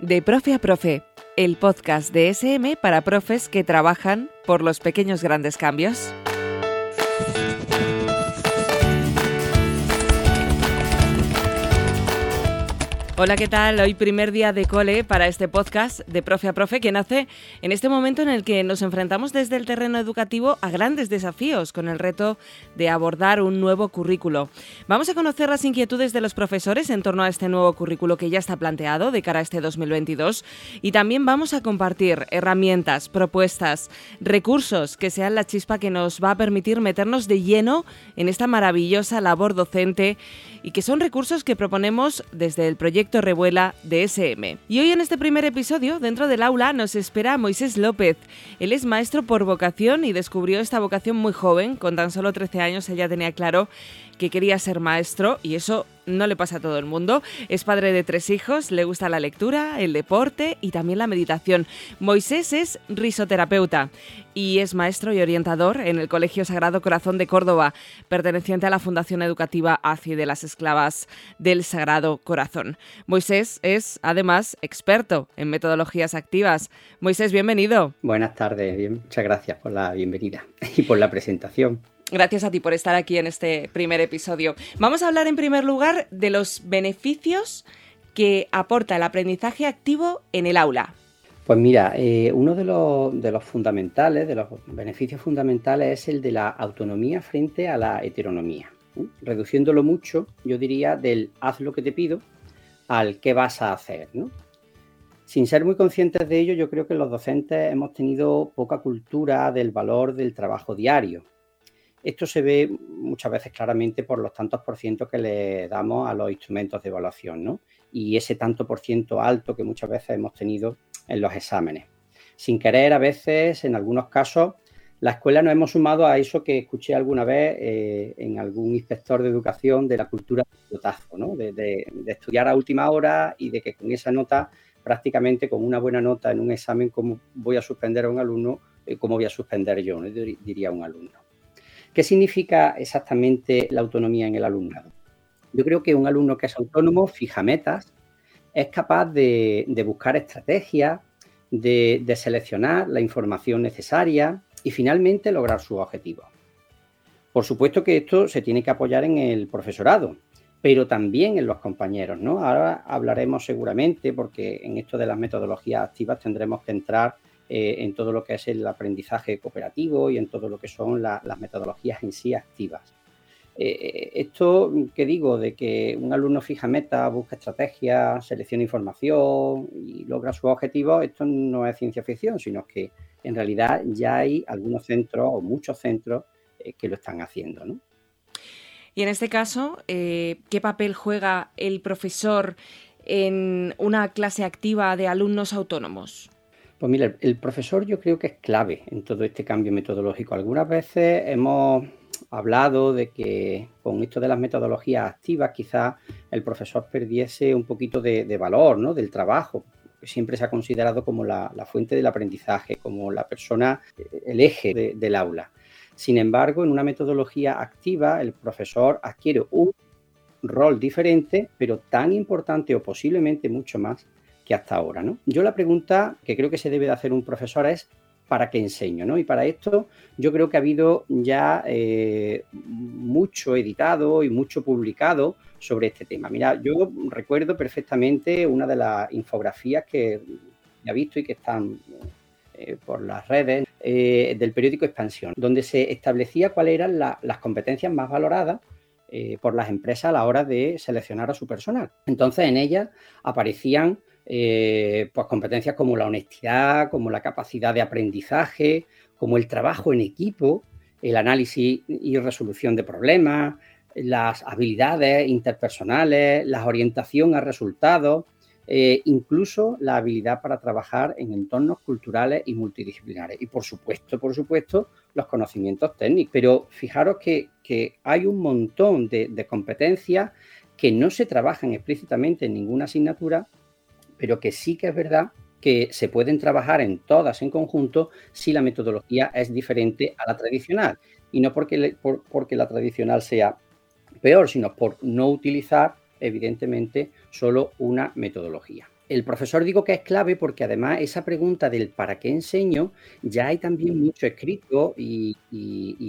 De Profe a Profe, el podcast de SM para profes que trabajan por los pequeños grandes cambios. Hola, ¿qué tal? Hoy primer día de cole para este podcast de Profe a Profe que nace en este momento en el que nos enfrentamos desde el terreno educativo a grandes desafíos con el reto de abordar un nuevo currículo. Vamos a conocer las inquietudes de los profesores en torno a este nuevo currículo que ya está planteado de cara a este 2022 y también vamos a compartir herramientas, propuestas, recursos que sean la chispa que nos va a permitir meternos de lleno en esta maravillosa labor docente y que son recursos que proponemos desde el proyecto Revuela de SM. Y hoy en este primer episodio, dentro del aula, nos espera Moisés López. Él es maestro por vocación y descubrió esta vocación muy joven, con tan solo 13 años él ya tenía claro que quería ser maestro y eso no le pasa a todo el mundo. Es padre de tres hijos, le gusta la lectura, el deporte y también la meditación. Moisés es risoterapeuta y es maestro y orientador en el Colegio Sagrado Corazón de Córdoba, perteneciente a la Fundación Educativa ACI de las Esclavas del Sagrado Corazón. Moisés es además experto en metodologías activas. Moisés, bienvenido. Buenas tardes, muchas gracias por la bienvenida y por la presentación. Gracias a ti por estar aquí en este primer episodio. Vamos a hablar en primer lugar de los beneficios que aporta el aprendizaje activo en el aula. Pues mira, eh, uno de los, de los, fundamentales, de los beneficios fundamentales es el de la autonomía frente a la heteronomía. Reduciéndolo mucho, yo diría del haz lo que te pido al qué vas a hacer. Sin ser muy conscientes de ello, yo creo que los docentes hemos tenido poca cultura del valor del trabajo diario. Esto se ve muchas veces claramente por los tantos por ciento que le damos a los instrumentos de evaluación, ¿no? Y ese tanto por ciento alto que muchas veces hemos tenido en los exámenes. Sin querer, a veces, en algunos casos, la escuela nos hemos sumado a eso que escuché alguna vez eh, en algún inspector de educación de la cultura del pilotazo, ¿no? de, estudiar a última hora y de que con esa nota, prácticamente con una buena nota en un examen, ¿cómo voy a suspender a un alumno? Eh, ¿Cómo voy a suspender yo? Diría un alumno. ¿Qué significa exactamente la autonomía en el alumnado? Yo creo que un alumno que es autónomo fija metas, es capaz de, buscar estrategias, de, seleccionar la información necesaria y finalmente lograr sus objetivos. Por supuesto que esto se tiene que apoyar en el profesorado, pero también en los compañeros, ¿no? Ahora hablaremos seguramente, porque en esto de las metodologías activas tendremos que entrar eh, en todo lo que es el aprendizaje cooperativo y en todo lo que son las metodologías en sí activas. Eh, esto que digo de que un alumno fija metas, busca estrategias, selecciona información y logra sus objetivos, esto no es ciencia ficción, sino que en realidad ya hay algunos centros o muchos centros eh, que lo están haciendo. Y en este caso, ¿qué papel juega el profesor en una clase activa de alumnos autónomos? Pues mira, el profesor yo creo que es clave en todo este cambio metodológico. Algunas veces hemos hablado de que con esto de las metodologías activas quizás el profesor perdiese un poquito de, valor ¿no? del trabajo, que siempre se ha considerado como la, fuente del aprendizaje, como la persona, eh, el eje del aula. Sin embargo, en una metodología activa, el profesor adquiere un rol diferente, pero tan importante o posiblemente mucho más que hasta ahora. ¿no? Yo la pregunta que creo que se debe de hacer un profesor es ¿para qué enseño? ¿no? Y para esto yo creo que ha habido ya eh, mucho editado y mucho publicado sobre este tema. Mira, yo recuerdo perfectamente una de las infografías que he visto y que están eh, por las redes eh, del periódico Expansión, donde se establecía cuáles eran las competencias más valoradas por las empresas a la hora de seleccionar a su personal. Entonces en ellas aparecían eh, pues competencias como la honestidad, como la capacidad de aprendizaje, como el trabajo en equipo, el análisis y resolución de problemas, las habilidades interpersonales, la orientación a resultados, eh, incluso la habilidad para trabajar en entornos culturales y multidisciplinares. Y por supuesto, por supuesto, los conocimientos técnicos. Pero fijaros que, hay un montón de competencias que no se trabajan explícitamente en ninguna asignatura, pero que sí que es verdad que se pueden trabajar en todas en conjunto si la metodología es diferente a la tradicional. Y no porque, porque la tradicional sea peor, sino por no utilizar, evidentemente, solo una metodología. El profesor digo que es clave porque además esa pregunta del para qué enseño, ya hay también mucho escrito y,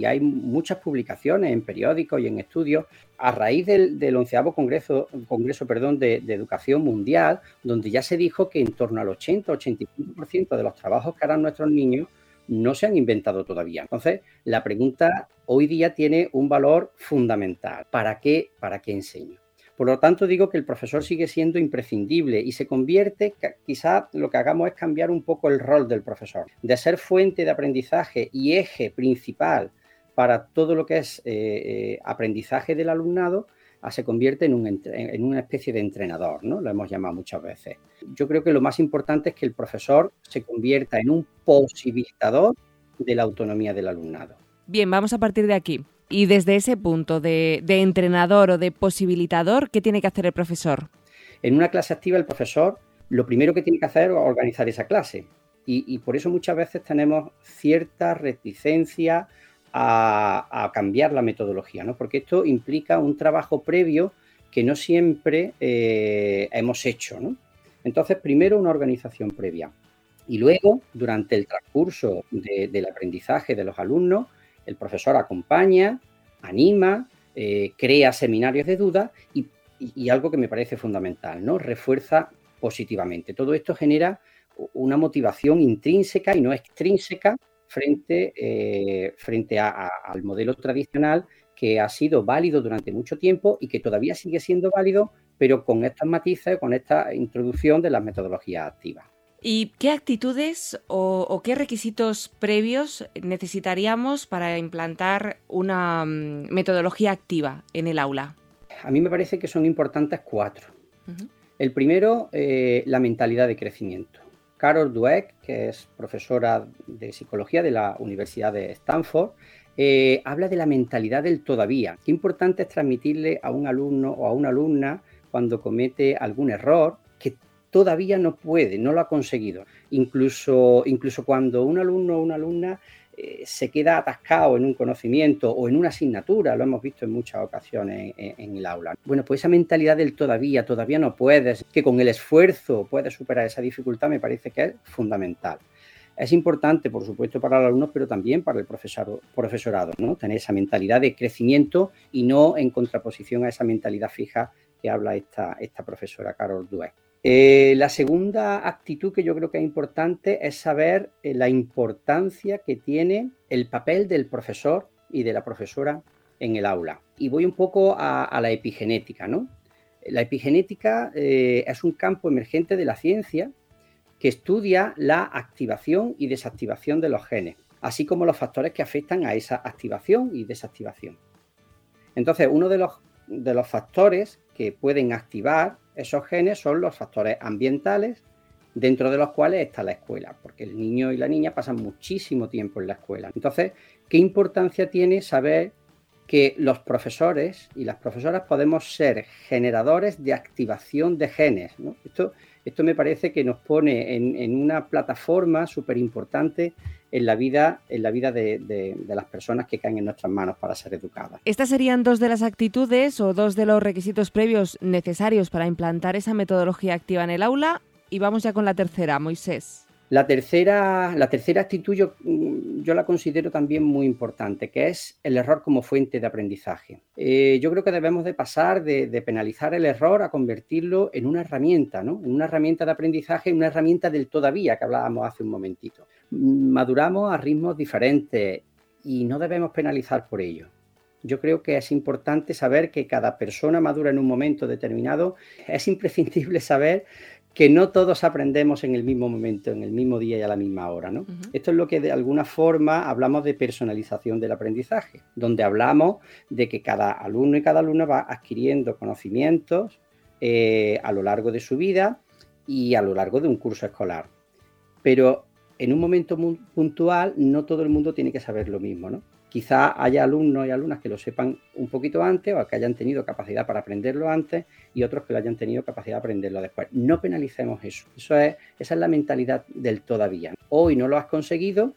hay muchas publicaciones en periódicos y en estudios a raíz del, onceavo Congreso, Congreso perdón, de, de, Educación Mundial, donde ya se dijo que en torno al 80-85% de los trabajos que harán nuestros niños no se han inventado todavía. Entonces, la pregunta hoy día tiene un valor fundamental. ¿Para qué, para qué enseño? Por lo tanto, digo que el profesor sigue siendo imprescindible y se convierte, quizás lo que hagamos es cambiar un poco el rol del profesor, de ser fuente de aprendizaje y eje principal para todo lo que es eh, eh, aprendizaje del alumnado, a se convierte en, en, una especie de entrenador, ¿no? Lo hemos llamado muchas veces. Yo creo que lo más importante es que el profesor se convierta en un posibilitador de la autonomía del alumnado. Bien, vamos a partir de aquí. Y desde ese punto de, entrenador o de posibilitador, ¿qué tiene que hacer el profesor? En una clase activa el profesor lo primero que tiene que hacer es organizar esa clase. Y, por eso muchas veces tenemos cierta reticencia a, cambiar la metodología, ¿no? porque esto implica un trabajo previo que no siempre eh, hemos hecho. ¿no? Entonces, primero una organización previa. Y luego, durante el transcurso del aprendizaje de los alumnos, el profesor acompaña, anima, eh, crea seminarios de duda y, algo que me parece fundamental, ¿no? Refuerza positivamente. Todo esto genera una motivación intrínseca y no extrínseca frente, eh, frente al modelo tradicional que ha sido válido durante mucho tiempo y que todavía sigue siendo válido, pero con estas matices, con esta introducción de las metodologías activas. ¿Y qué actitudes o, qué requisitos previos necesitaríamos para implantar una mm, metodología activa en el aula? A mí me parece que son importantes cuatro. El primero, eh, la mentalidad de crecimiento. Carol Dweck, que es profesora de psicología de la Universidad de Stanford, eh, habla de la mentalidad del todavía. Qué importante es transmitirle a un alumno o a una alumna cuando comete algún error que todavía no puede, no lo ha conseguido. Incluso, incluso cuando un alumno o una alumna eh, se queda atascado en un conocimiento o en una asignatura, lo hemos visto en muchas ocasiones en, el aula. Bueno, pues esa mentalidad del todavía, todavía no puedes, que con el esfuerzo puedes superar esa dificultad, me parece que es fundamental. Es importante, por supuesto, para los alumnos, pero también para el profesorado, ¿no? Tener esa mentalidad de crecimiento y no en contraposición a esa mentalidad fija que habla esta, esta profesora Carol Dweck. Eh, la segunda actitud que yo creo que es importante es saber eh, la importancia que tiene el papel del profesor y de la profesora en el aula. Y voy un poco a, la epigenética, ¿no? La epigenética eh, es un campo emergente de la ciencia que estudia la activación y desactivación de los genes, así como los factores que afectan a esa activación y desactivación. Entonces, uno de los, de los factores que pueden activar esos genes son los factores ambientales, dentro de los cuales está la escuela, porque el niño y la niña pasan muchísimo tiempo en la escuela. Entonces, ¿qué importancia tiene saber que los profesores y las profesoras podemos ser generadores de activación de genes? Esto, esto me parece que nos pone en, una plataforma súper importante en la vida, en la vida de, las personas que caen en nuestras manos para ser educadas. Estas serían dos de las actitudes o dos de los requisitos previos necesarios para implantar esa metodología activa en el aula. Y vamos ya con la tercera, Moisés. La tercera, la tercera actitud yo, mm, yo, la considero también muy importante, que es el error como fuente de aprendizaje. Eh, yo creo que debemos de pasar de, penalizar el error a convertirlo en una herramienta, ¿no? En una herramienta de aprendizaje, una herramienta del todavía que hablábamos hace un momentito. Maduramos a ritmos diferentes y no debemos penalizar por ello. Yo creo que es importante saber que cada persona madura en un momento determinado. Es imprescindible saber que no todos aprendemos en el mismo momento, en el mismo día y a la misma hora. ¿no? Esto es lo que de alguna forma hablamos de personalización del aprendizaje, donde hablamos de que cada alumno y cada alumna va adquiriendo conocimientos eh, a lo largo de su vida y a lo largo de un curso escolar. Pero en un momento puntual no todo el mundo tiene que saber lo mismo. ¿no? Quizá haya alumnos y alumnas que lo sepan un poquito antes o que hayan tenido capacidad para aprenderlo antes y otros que lo hayan tenido capacidad de aprenderlo después. No penalicemos eso. eso es, esa es la mentalidad del todavía. Hoy no lo has conseguido,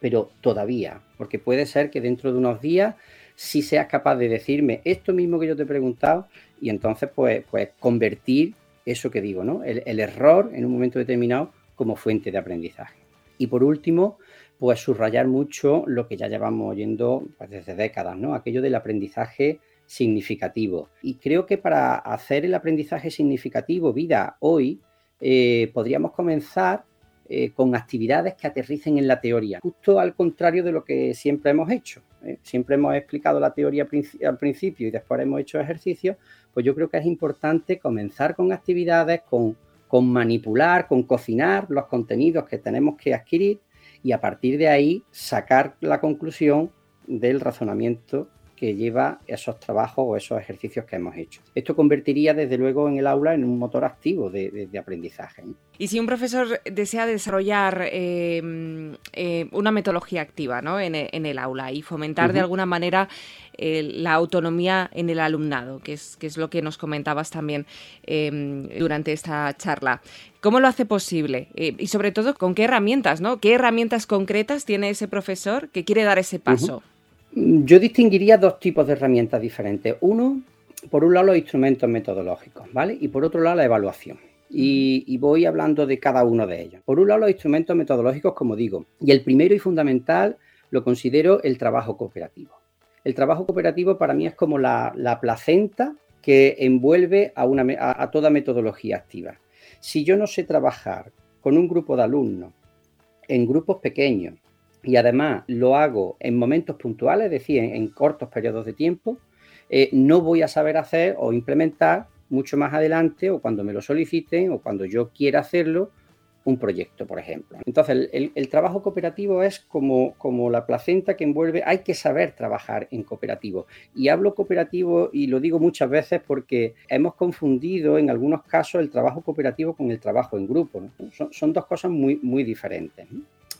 pero todavía, porque puede ser que dentro de unos días sí seas capaz de decirme esto mismo que yo te he preguntado y entonces pues, pues convertir eso que digo, ¿no? El, error en un momento determinado como fuente de aprendizaje. Y por último, pues subrayar mucho lo que ya llevamos oyendo pues, desde décadas, ¿no? Aquello del aprendizaje significativo. Y creo que para hacer el aprendizaje significativo vida hoy, eh, podríamos comenzar eh, con actividades que aterricen en la teoría, justo al contrario de lo que siempre hemos hecho. ¿eh? Siempre hemos explicado la teoría al principio y después hemos hecho ejercicios, pues yo creo que es importante comenzar con actividades, con, con manipular, con cocinar los contenidos que tenemos que adquirir y a partir de ahí sacar la conclusión del razonamiento que lleva esos trabajos o esos ejercicios que hemos hecho. Esto convertiría desde luego en el aula en un motor activo de, aprendizaje. Y si un profesor desea desarrollar eh, eh, una metodología activa en, el aula y fomentar de alguna manera eh, la autonomía en el alumnado, que es, que es lo que nos comentabas también durante esta charla, ¿cómo lo hace posible? y sobre todo, ¿con qué herramientas? ¿no? ¿Qué herramientas concretas tiene ese profesor que quiere dar ese paso? Yo distinguiría dos tipos de herramientas diferentes. Uno, por un lado, los instrumentos metodológicos, ¿vale? Y por otro lado, la evaluación. Y, voy hablando de cada uno de ellos. Por un lado, los instrumentos metodológicos, como digo, y el primero y fundamental lo considero el trabajo cooperativo. El trabajo cooperativo para mí es como la, placenta que envuelve a, una, a toda metodología activa. Si yo no sé trabajar con un grupo de alumnos en grupos pequeños, y además lo hago en momentos puntuales, es decir, en, cortos periodos de tiempo, eh, no voy a saber hacer o implementar mucho más adelante o cuando me lo soliciten o cuando yo quiera hacerlo un proyecto, por ejemplo. Entonces, el, trabajo cooperativo es como, como, la placenta que envuelve, hay que saber trabajar en cooperativo. Y hablo cooperativo y lo digo muchas veces porque hemos confundido en algunos casos el trabajo cooperativo con el trabajo en grupo. Son, son, dos cosas muy, muy diferentes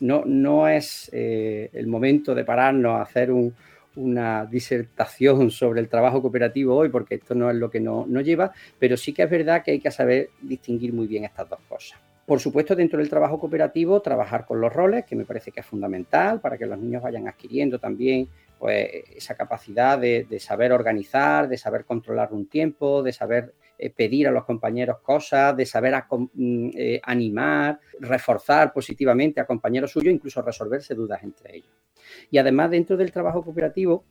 no es eh, el momento de pararnos a hacer una disertación sobre el trabajo cooperativo hoy, porque esto no es lo que nos no lleva, pero sí que es verdad que hay que saber distinguir muy bien estas dos cosas. Por supuesto, dentro del trabajo cooperativo, trabajar con los roles, que me parece que es fundamental para que los niños vayan adquiriendo también pues, esa capacidad de, de saber organizar, de saber controlar un tiempo, de saber eh, pedir a los compañeros cosas, de saber mm, eh, animar, reforzar positivamente a compañeros suyos, incluso resolverse dudas entre ellos. Y además, dentro del trabajo cooperativo,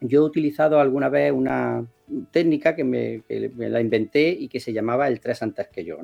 yo he utilizado alguna vez una técnica que me, la inventé y que se llamaba el tres antes que yo,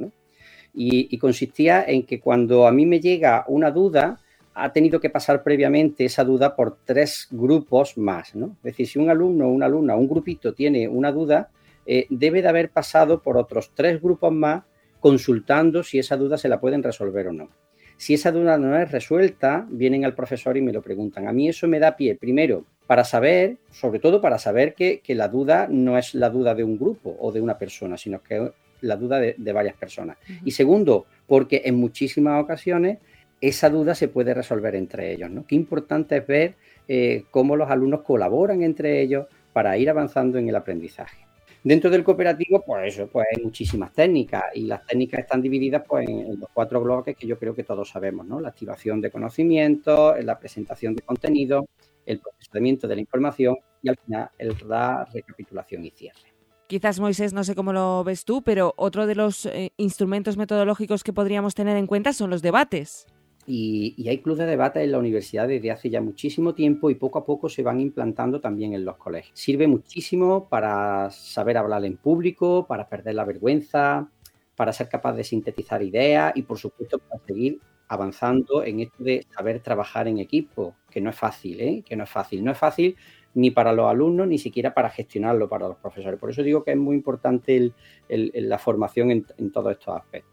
Y, consistía en que cuando a mí me llega una duda, ha tenido que pasar previamente esa duda por tres grupos más, ¿no? Es decir, si un alumno una alumna, un grupito tiene una duda, eh, debe de haber pasado por otros tres grupos más consultando si esa duda se la pueden resolver o no. Si esa duda no es resuelta, vienen al profesor y me lo preguntan. A mí eso me da pie, primero, para saber, sobre todo para saber que, la duda no es la duda de un grupo o de una persona, sino que es la duda de, varias personas. Y segundo, porque en muchísimas ocasiones esa duda se puede resolver entre ellos. ¿no? Qué importante es ver eh, cómo los alumnos colaboran entre ellos para ir avanzando en el aprendizaje. Dentro del cooperativo, pues eso, pues hay muchísimas técnicas y las técnicas están divididas pues, en, los cuatro bloques que yo creo que todos sabemos, ¿no? La activación de conocimientos, la presentación de contenido, el procesamiento de la información y al final el la recapitulación y cierre. Quizás, Moisés, no sé cómo lo ves tú, pero otro de los eh, instrumentos metodológicos que podríamos tener en cuenta son los debates. Y, hay clubes de debate en la universidad desde hace ya muchísimo tiempo y poco a poco se van implantando también en los colegios. Sirve muchísimo para saber hablar en público, para perder la vergüenza, para ser capaz de sintetizar ideas y por supuesto para seguir avanzando en esto de saber trabajar en equipo, que no es fácil, ¿eh? que no es fácil. No es fácil ni para los alumnos, ni siquiera para gestionarlo para los profesores. Por eso digo que es muy importante la formación en todos estos aspectos.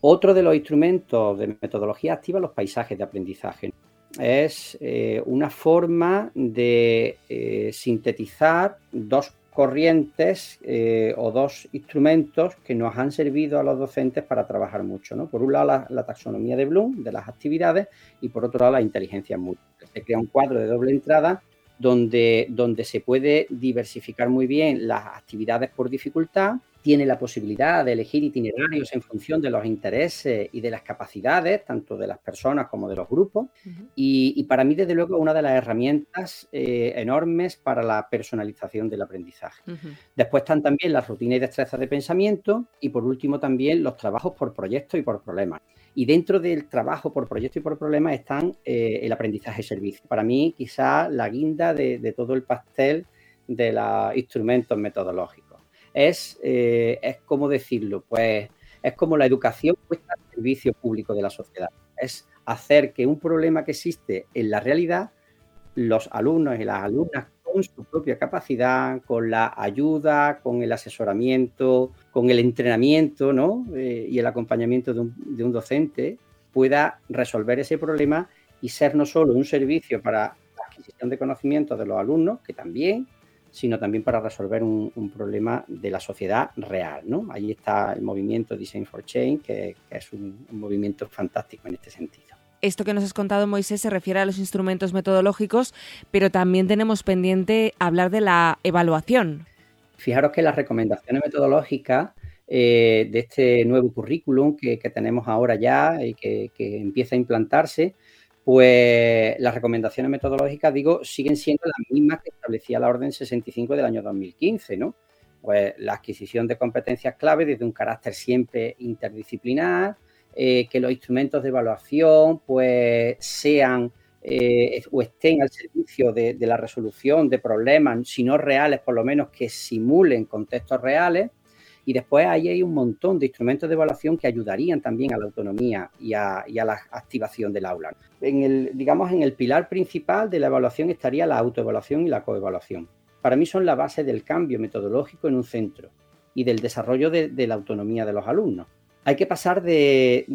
Otro de los instrumentos de metodología activa, los paisajes de aprendizaje. Es eh, una forma de eh, sintetizar dos corrientes eh, o dos instrumentos que nos han servido a los docentes para trabajar mucho. ¿no? Por un lado, la, taxonomía de Bloom de las actividades y por otro lado, la inteligencia múltiple. Se crea un cuadro de doble entrada donde, donde se puede diversificar muy bien las actividades por dificultad tiene la posibilidad de elegir itinerarios en función de los intereses y de las capacidades, tanto de las personas como de los grupos. y, para mí, desde luego, es una de las herramientas eh, enormes para la personalización del aprendizaje. Después están también las rutinas y destrezas de pensamiento y, por último, también los trabajos por proyectos y por problemas. Y dentro del trabajo por proyecto y por problemas están eh, el aprendizaje servicio. Para mí, quizá la guinda de, de todo el pastel de los instrumentos metodológicos es, eh, es como decirlo, pues es como la educación puesta al servicio público de la sociedad. Es hacer que un problema que existe en la realidad, los alumnos y las alumnas con su propia capacidad, con la ayuda, con el asesoramiento, con el entrenamiento ¿no? Eh, y el acompañamiento de un, de un docente, pueda resolver ese problema y ser no solo un servicio para la adquisición de conocimientos de los alumnos, que también, sino también para resolver un, problema de la sociedad real. ¿no? Ahí está el movimiento Design for Change, que, es un, movimiento fantástico en este sentido. Esto que nos has contado, Moisés, se refiere a los instrumentos metodológicos, pero también tenemos pendiente hablar de la evaluación. Fijaros que las recomendaciones metodológicas eh, de este nuevo currículum que, tenemos ahora ya y que, que empieza a implantarse, pues las recomendaciones metodológicas, digo, siguen siendo las mismas que establecía la Orden 65 del año 2015, ¿no? Pues la adquisición de competencias clave desde un carácter siempre interdisciplinar, eh, que los instrumentos de evaluación pues sean eh, o estén al servicio de, de, la resolución de problemas, si no reales, por lo menos que simulen contextos reales, y después ahí hay un montón de instrumentos de evaluación que ayudarían también a la autonomía y a, la activación del aula. En el, digamos, en el pilar principal de la evaluación estaría la autoevaluación y la coevaluación. Para mí son la base del cambio metodológico en un centro y del desarrollo de la autonomía de los alumnos hay que pasar de,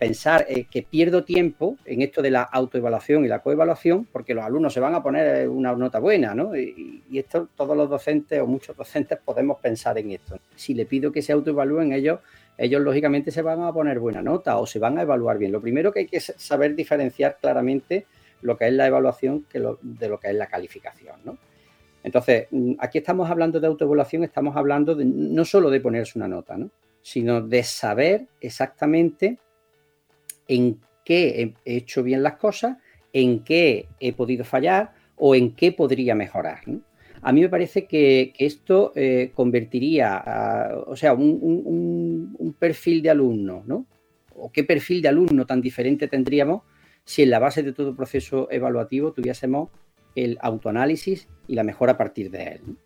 pensar eh, que pierdo tiempo en esto de la autoevaluación y la coevaluación, porque los alumnos se van a poner una nota buena, ¿no? Y, esto todos los docentes o muchos docentes podemos pensar en esto. Si le pido que se autoevalúen ellos, ellos lógicamente se van a poner buena nota o se van a evaluar bien. Lo primero que hay que saber diferenciar claramente lo que es la evaluación de lo que es la calificación, ¿no? Entonces, mm, aquí estamos hablando de autoevaluación, estamos hablando de, no solo de ponerse una nota, ¿no? Sino de saber exactamente en qué he hecho bien las cosas, en qué he podido fallar o en qué podría mejorar. A mí me parece que, esto eh, convertiría, o sea, un, perfil de alumno, ¿no? ¿O qué perfil de alumno tan diferente tendríamos si en la base de todo proceso evaluativo tuviésemos el autoanálisis y la mejora a partir de él?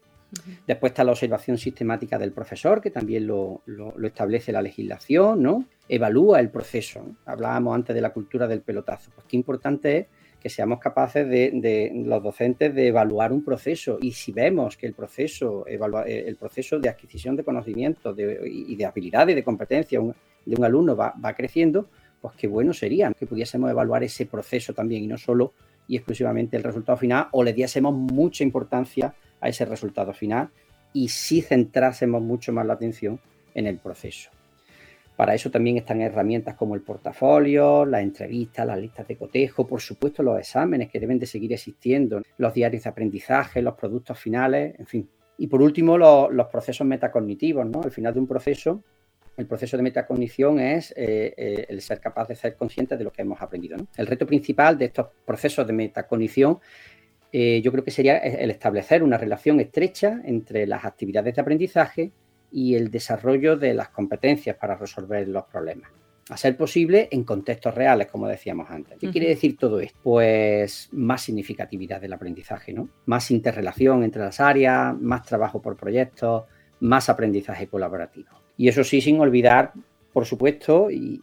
Después está la observación sistemática del profesor, que también lo, establece la legislación, ¿no? Evalúa el proceso. Hablábamos antes de la cultura del pelotazo. Pues qué importante es que seamos capaces de, los docentes de evaluar un proceso y si vemos que el proceso, eh, el proceso de adquisición de conocimientos y de habilidades y de competencia de un alumno va, va, creciendo, pues qué bueno sería que pudiésemos evaluar ese proceso también y no solo y exclusivamente el resultado final o le diésemos mucha importancia a ese resultado final y si centrásemos mucho más la atención en el proceso. Para eso también están herramientas como el portafolio, las entrevistas, las listas de cotejo, por supuesto los exámenes que deben de seguir existiendo, los diarios de aprendizaje, los productos finales, en fin. Y por último, los, procesos metacognitivos, ¿no? Al final de un proceso, el proceso de metacognición es eh, eh, el ser capaz de ser consciente de lo que hemos aprendido. El reto principal de estos procesos de metacognición eh, yo creo que sería el establecer una relación estrecha entre las actividades de aprendizaje y el desarrollo de las competencias para resolver los problemas. A ser posible en contextos reales, como decíamos antes. ¿Qué quiere decir todo esto? Pues más significatividad del aprendizaje, ¿no? Más interrelación entre las áreas, más trabajo por proyectos, más aprendizaje colaborativo. Y eso sí, sin olvidar, por supuesto, y,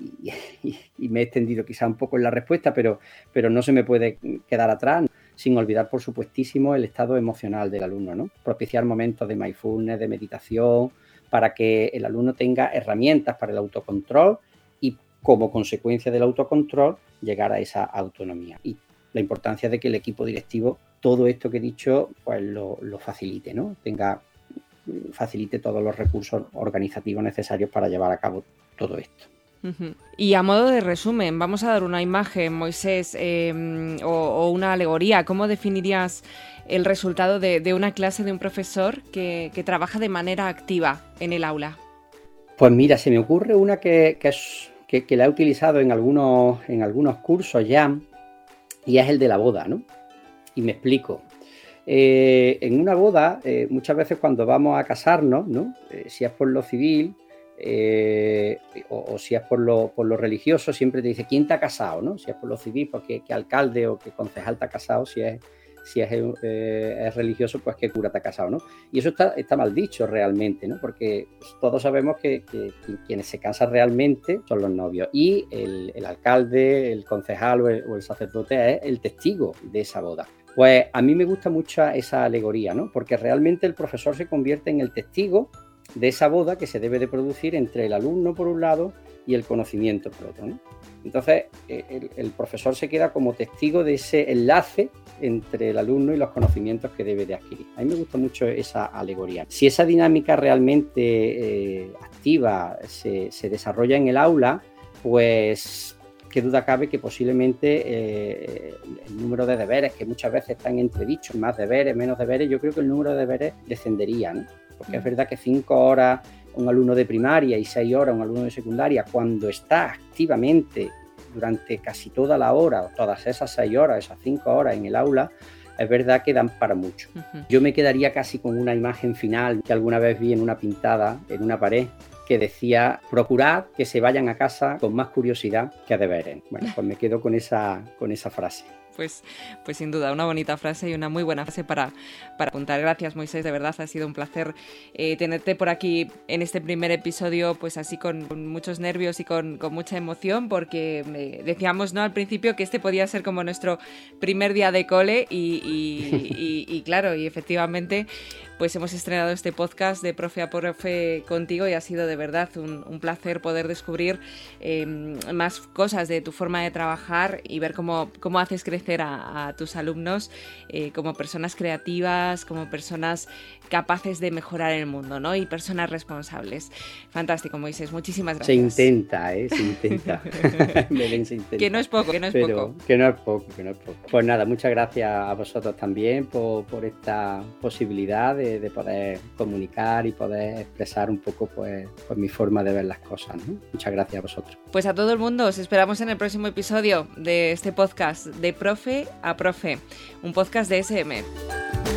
me he extendido quizá un poco en la respuesta, pero, pero no se me puede quedar atrás, sin olvidar, por supuestísimo, el estado emocional del alumno, ¿no? Propiciar momentos de mindfulness, de meditación, para que el alumno tenga herramientas para el autocontrol y como consecuencia del autocontrol llegar a esa autonomía. Y la importancia de que el equipo directivo todo esto que he dicho pues lo, lo facilite, ¿no? Tenga facilite todos los recursos organizativos necesarios para llevar a cabo todo esto. Y a modo de resumen, vamos a dar una imagen, Moisés, em, o, una alegoría. ¿Cómo definirías el resultado de, una clase de un profesor que, trabaja de manera activa en el aula? Pues mira, se me ocurre una que, la he utilizado en algunos, en algunos cursos ya, y es el de la boda, ¿no? Y me explico. Eh, en una boda, eh, muchas veces cuando vamos a casarnos, ¿no? Eh, si es por lo civil, eh, o, si es por lo, religioso, siempre te dice quién ha casado, ¿no? Si es por lo civil, pues qué, alcalde o qué concejal ha casado, si es, si es, eh, religioso, pues qué cura ha casado, ¿no? Y eso está, está mal dicho realmente, ¿no? Porque todos sabemos que, quienes se casan realmente son los novios y el, alcalde, el concejal o el, sacerdote es el testigo de esa boda. Pues a mí me gusta mucho esa alegoría, ¿no? Porque realmente el profesor se convierte en el testigo de esa boda que se debe de producir entre el alumno por un lado y el conocimiento por otro. Entonces, eh, el, profesor se queda como testigo de ese enlace entre el alumno y los conocimientos que debe de adquirir. A mí me gusta mucho esa alegoría. Si esa dinámica realmente eh, activa se, desarrolla en el aula, pues qué duda cabe que posiblemente eh, el número de deberes, que muchas veces están entredichos, más deberes, menos deberes, yo creo que el número de deberes descendería. ¿no? Porque es verdad que cinco horas un alumno de primaria y seis horas un alumno de secundaria, cuando está activamente durante casi toda la hora, todas esas seis horas, esas cinco horas en el aula, es verdad que dan para mucho. Yo me quedaría casi con una imagen final que alguna vez vi en una pintada en una pared que decía procurad que se vayan a casa con más curiosidad que a deberes. Bueno, pues me quedo con esa, con esa frase pues, pues sin duda, una bonita frase y una muy buena frase para, para apuntar. Gracias, Moisés, de verdad ha sido un placer eh, tenerte por aquí en este primer episodio, pues así con, muchos nervios y con, mucha emoción, porque decíamos ¿no? al principio que este podía ser como nuestro primer día de cole y claro, y efectivamente pues hemos estrenado este podcast de Profe a Profe contigo y ha sido de verdad un, placer poder descubrir em, más cosas de tu forma de trabajar y ver cómo, cómo haces crecer a, tus alumnos eh, como personas creativas, como personas capaces de mejorar el mundo, ¿no? Y personas responsables. Fantástico, Moisés. Muchísimas gracias. Se intenta, ¿eh? Se intenta. se intenta. Que no es poco, que no es poco. Que no es poco, que no es poco. Pues nada, muchas gracias a vosotros también por, por esta posibilidad de de, poder comunicar y poder expresar un poco pues, pues, mi forma de ver las cosas. Muchas gracias a vosotros. Pues a todo el mundo, os esperamos en el próximo episodio de este podcast de A Profe, un podcast de SM.